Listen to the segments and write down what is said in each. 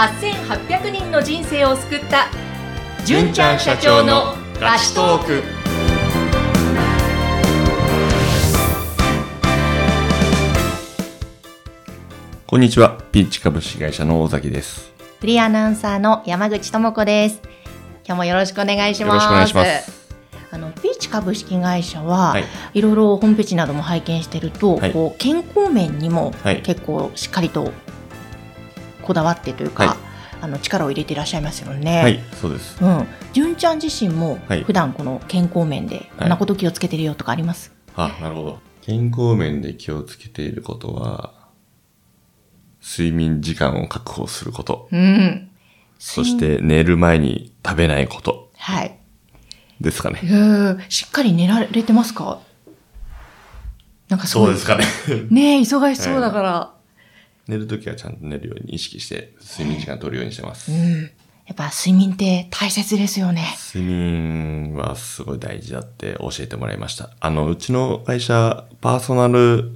8800人の人生を救った純ちゃん社長のラストークこんにちは。ピンチ株式会社の大崎です。フリーアナウンサーの山口智子です今日もよろしくお願いしますよろしくお願いします。あのピーチ株式会社は、はい。いろいろホームページなども拝見してると、はいこう健康面にもはい結構しっかりとこだわってというか、はいあの力を入れていらっしゃいますよね。はい、そうです。うん、純ちゃん自身もはい普段この健康面でこんなこと気をつけてるよとかあります、あ、なるほど。健康面で気をつけていることは、睡眠時間を確保すること。うん。そして寝る前に食べないことはい。ですかねえ。ーしっかり寝られてますか？なんかそうですかね。ねえ、忙しそうだから。寝るときはちゃんと寝るように意識して睡眠時間取るようにしてます。うん。やっぱ睡眠って大切ですよね。睡眠はすごい大事だって教えてもらいました。あの、うちの会社、パーソナル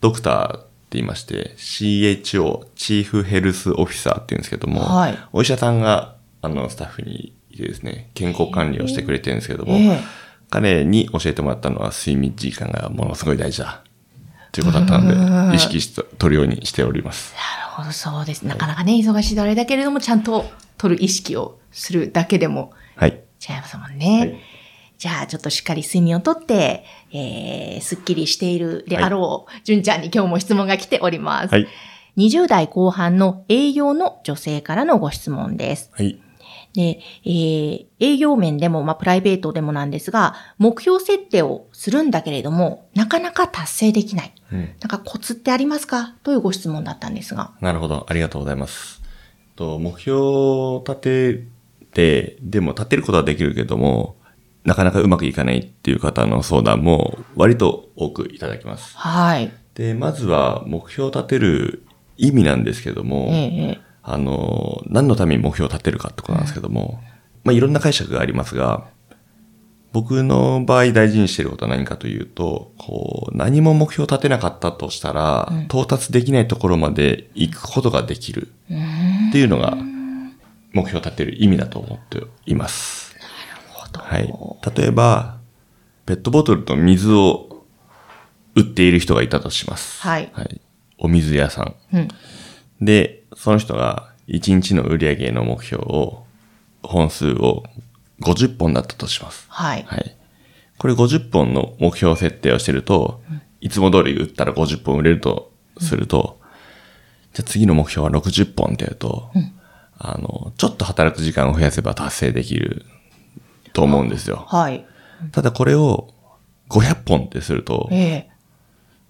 ドクターって言いまして、CHO、チーフヘルスオフィサーって言うんですけども、はいお医者さんが、あの、スタッフにいてですね、健康管理をしてくれてるんですけども、ええ彼に教えてもらったのは睡眠時間がものすごい大事だ。ということだったので、意識して取るようにしております。なるほど、そうです。なかなかね、忙しいとあれだけれども、ちゃんと取る意識をするだけでもはい。違いますもんね。はいじゃあ、ちょっとしっかり睡眠をとって、えー、すっきりしているであろう、純ちゃんに今日も質問が来ております。はい。20代後半の営業の女性からのご質問です。はい。で、えー営業面でも、まあ、プライベートでもなんですが、目標設定をするんだけれども、なかなか達成できない。うん。なんかコツってありますか？というご質問だったんですが。なるほど。ありがとうございます。と目標を立てて、でも立てることはできるけども、なかなかうまくいかないっていう方の相談も割と多くいただきます。はい。で、まずは目標を立てる意味なんですけども、ええええあの、何のために目標を立てるかってことなんですけども、まあ、いろんな解釈がありますが、僕の場合大事にしていることは何かというと、こう、何も目標を立てなかったとしたら、到達できないところまで行くことができるっていうのが、目標を立てる意味だと思っています。はい。例えば、ペットボトルと水を売っている人がいたとします。はいはい。お水屋さん。うん。で、その人が1日の売り上げの目標を、本数を50本だったとします。はい。はい。これ50本の目標設定をしてると、いつも通り売ったら50本売れるとすると、じゃあ次の目標は60本ってやると、あの、ちょっと働く時間を増やせば達成できると思うんですよ。はい。ただこれを500本ってすると、ええ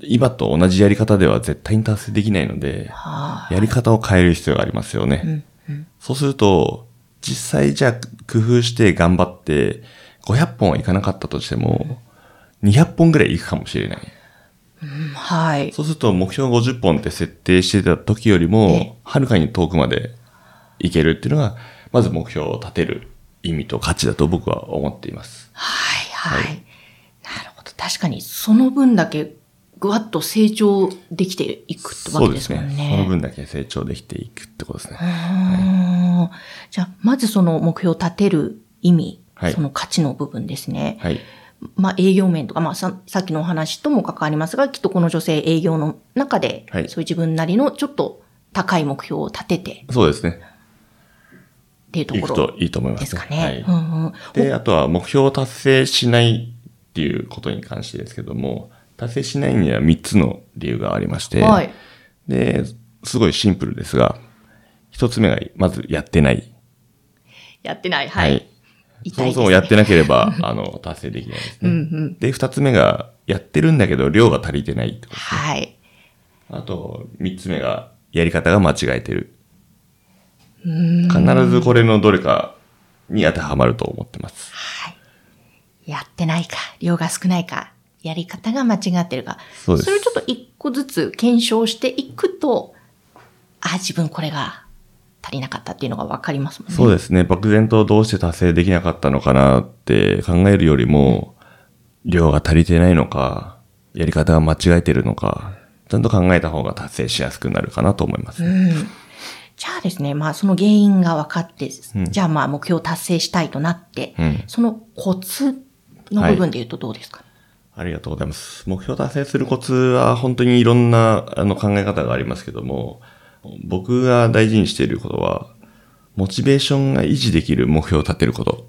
今と同じやり方では絶対に達成できないので、はやり方を変える必要がありますよね。そうすると、実際じゃあ工夫して頑張って、500本はいかなかったとしても、200本ぐらいいくかもしれない。い。はい。そうすると目標50本って設定してた時よりええも、はるかに遠くまでいけるっていうのが、まず目標を立てる意味と価値だと僕は思っています。はい、はい。なるほど。確かに、その分だけ、ぐわっと成長できていくってわけですもんね。その分だけ成長できていくってことですね。うんじゃあ、まずその目標を立てる意味、はいその価値の部分ですね。はい。まあ、営業面とか、まあさ、さっきのお話とも関わりますが、きっとこの女性営業の中で、はいそういう自分なりのちょっと高い目標を立ててそうですね。っていうといくころといいと思いまですすね。かね。うはい。んうんで、あとは目標を達成しないっていうことに関してですけども、達成しないには3つの理由がありまして、はい。で、すごいシンプルですが、1つ目がまずやってない。やってない。はい。痛そもいですねそもやってなければ、あの、達成できないですね。うんうん。で、2つ目が、やってるんだけど量が足りてないってこと。はい。あと、3つ目が、やり方が間違えてる。必ずこれのどれかに当てはまると思ってます。はい。やってないか、量が少ないか、やり方が間違ってるか。そうですれをちょっと一個ずつ検証していくと、あ、自分これが足りなかったっていうのがわかりますもんね。そうですね。漠然とどうして達成できなかったのかなって考えるよりも、量が足りてないのか、やり方が間違えてるのか、ちゃんと考えた方が達成しやすくなるかなと思います。うん。じゃあですね、まあその原因が分かって、うんじゃあまあ目標を達成したいとなって、うんそのコツの部分で言うとどうですか、ありがとうございます。目標達成するコツは本当にいろんなあの考え方がありますけども、僕が大事にしていることは、モチベーションが維持できる目標を立てること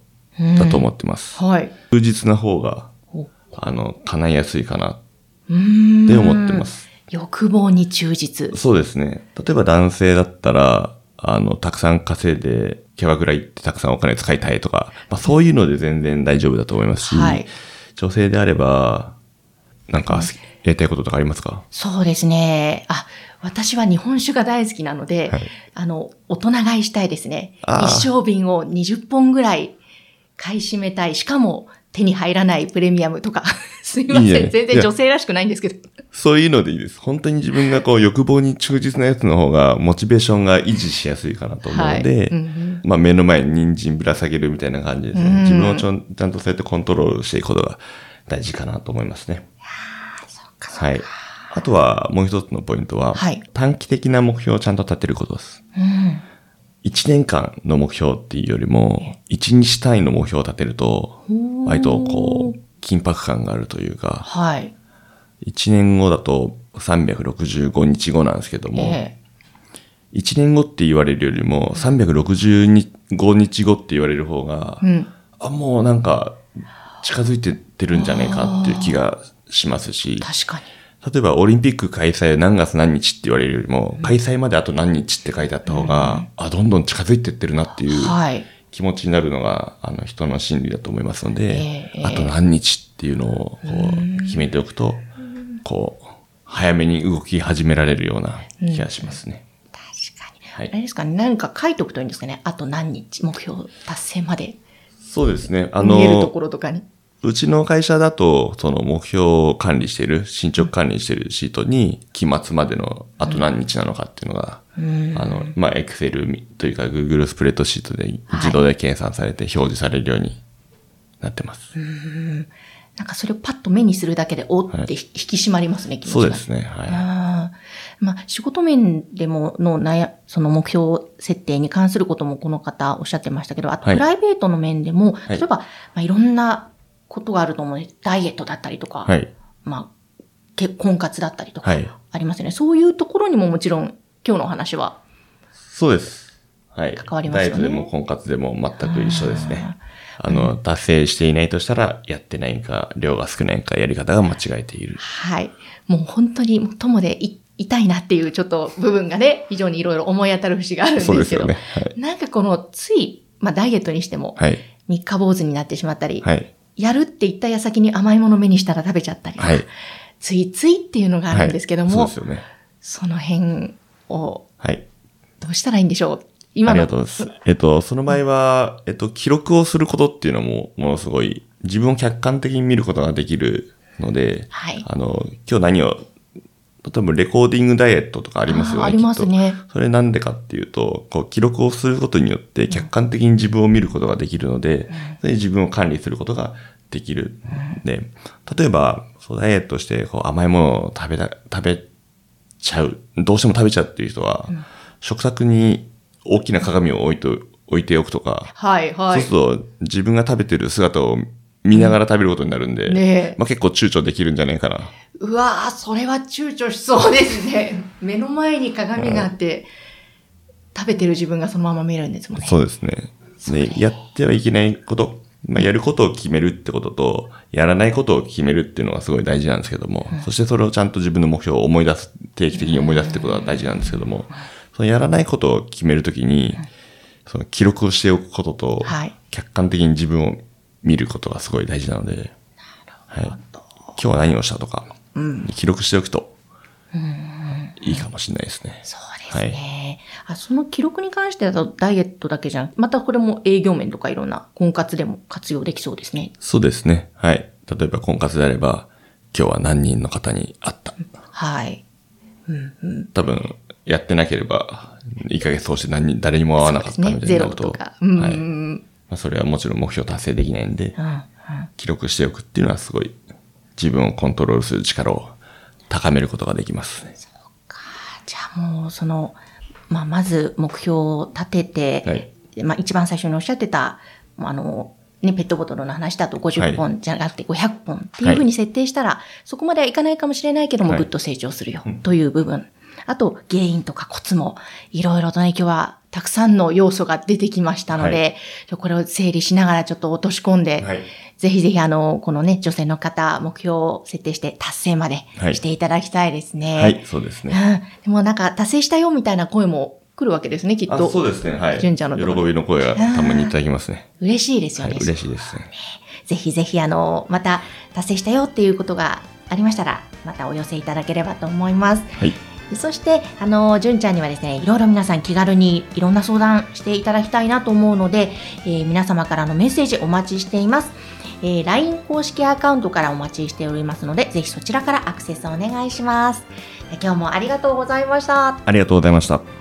だと思ってます。はい。忠実な方が、おあの、叶いやすいかなって思ってます。欲望に忠実。そうですね。例えば男性だったら、あの、たくさん稼いで、キャバクラ行ってたくさんお金使いたいとか、まあそういうので全然大丈夫だと思いますし、はい女性であれば、なんか、やりたいこととかありますか？そうですね。あ、私は日本酒が大好きなので、はいあの、大人買いしたいですね。一升瓶を20本ぐらい買い占めたい。しかも手に入らないプレミアムとか。すいません。いいね全然女性らしくないんですけど。そういうのでいいです。本当に自分がこう欲望に忠実なやつの方がモチベーションが維持しやすいかなと思うので、はいうんうんまあ目の前に人参ぶら下げるみたいな感じですね。うん自分をちょんちゃんとそうやってコントロールしていくことが大事かなと思いますね。はい。あとはもう一つのポイントは、はい短期的な目標をちゃんと立てることです。うん。1年間の目標っていうよりも、1日単位の目標を立てると、割とこう、緊迫感があるというか、はい。1年後だと365日後なんですけども、え1年後って言われるよりも365日後って言われる方が、えうん。あ、もうなんか近づいてってるんじゃないかっていう気がしますし、確かに。例えばオリンピック開催何月何日って言われるよりも、開催まであと何日って書いてあった方が、あ、どんどん近づいてってるなっていうはい。気持ちになるのが、あの人の心理だと思いますので、ええあと何日っていうのをこう決めておくと、こう、早めに動き始められるような気がしますね。確かに。はいあれですかね。何か書いておくといいんですかね。あと何日、目標達成までそうですね。あ見えるとの、ころとかに。うちの会社だと、その目標を管理している、進捗管理しているシートに、期末までのあと何日なのかっていうのが、あの、まあ、Excel というか Google スプレッドシートで自動で計算されて表示されるようになってます。なんかそれをパッと目にするだけで、おってはい引き締まりますね、気持ちが。そうですね。はい。ああ。まあ、仕事面でもの悩、その目標設定に関することもこの方おっしゃってましたけど、あとはいプライベートの面でも、い例えば、まあ、いろんなことがあると思うダイエットだったりとか、はい。まあ、結婚活だったりとかはい、ありますよね。そういうところにももちろん、今日のお話は、そうです。はい。関わりますよねダイエットでも婚活でも全く一緒ですね。あの、達成していないとしたら、やってないか、量が少ないか、やり方が間違えている。はい。もう本当に、友でい痛いなっていうちょっと部分がね、非常にいろいろ思い当たる節があるんですけど。そうですよね。はい。なんかこの、つい、まあダイエットにしても、はい。三日坊主になってしまったり、はい。やるって言った矢先に甘いもの目にしたら食べちゃったりはい。ついついっていうのがあるんですけども、はい、そね。その辺をはい。どうしたらいいんでしょう？今のありがとうございます。えっと、その場合は、えっと、記録をすることっていうのも、ものすごい、自分を客観的に見ることができるので、はいあの、今日何を、例えばレコーディングダイエットとかありますよね。ありますねそれなんでかっていうと、こう、記録をすることによって客観的に自分を見ることができるので、それで自分を管理することができる。で、例えば、そうダイエットして、こう、甘いものを食べた、食べちゃう。どうしても食べちゃうっていう人は、食卓に大きな鏡を置いと、置いておくとか、はい、はい。そうすると自分が食べてる姿を見ながら食べることになるんで、ねえまあ結構躊躇できるんじゃないかな。うわぁ、それは躊躇しそうですね。目の前に鏡があって、食べてる自分がそのまま見えるんですもんね。そうですね。で、やってはいけないこと、まあやることを決めるってことと、やらないことを決めるっていうのがすごい大事なんですけども、そしてそれをちゃんと自分の目標を思い出す、定期的に思い出すってことが大事なんですけども、そのやらないことを決めるときに、その記録をしておくことと、はい客観的に自分を見ることがすごい大事なので、はい、今日は何をしたとか、記録しておくと、いいかもしれないですね。そうですね。あその記録に関してだとダイエットだけじゃん。またこれも営業面とかいろんな婚活でも活用できそうですね。そうですね。はい。例えば婚活であれば、今日は何人の方に会った。はい。多分、やってなければ、1ヶ月通して何人、誰にも会わなかったみたいにゼロなると、とか。うんうんはい。うん。まあ、それはもちろん目標達成できないんで、うん記録しておくっていうのはすごい、自分をコントロールする力を高めることができますね。じゃあもうその、まあ、まず目標を立てて、はい。まあ、一番最初におっしゃってた、あの、ね、ペットボトルの話だと50本じゃなくて500本っていうふうに設定したら、そこまではいかないかもしれないけども、はいぐっと成長するよという部分。あと、原因とかコツも、いろいろとね、今日はたくさんの要素が出てきましたので、はこれを整理しながらちょっと落とし込んで、はい。ぜひぜひあの、このね、女性の方、目標を設定して達成まではいしていただきたいですね。はい、そうですね。うん。でもなんか達成したよみたいな声も来るわけですね、きっあ、と。そうですね。はい。純ちゃんの喜びの声がたまにいただきますね。嬉しいですよね。はい、嬉しいですね。ぜひぜひあの、また達成したよっていうことがありましたら、またお寄せいただければと思います。はい。そして、あの、純ちゃんにはですね、いろいろ皆さん気軽にいろんな相談していただきたいなと思うので、えー皆様からのメッセージお待ちしています。えー LINE 公式アカウントからお待ちしておりますので、ぜひそちらからアクセスお願いします。今日もありがとうございました。ありがとうございました。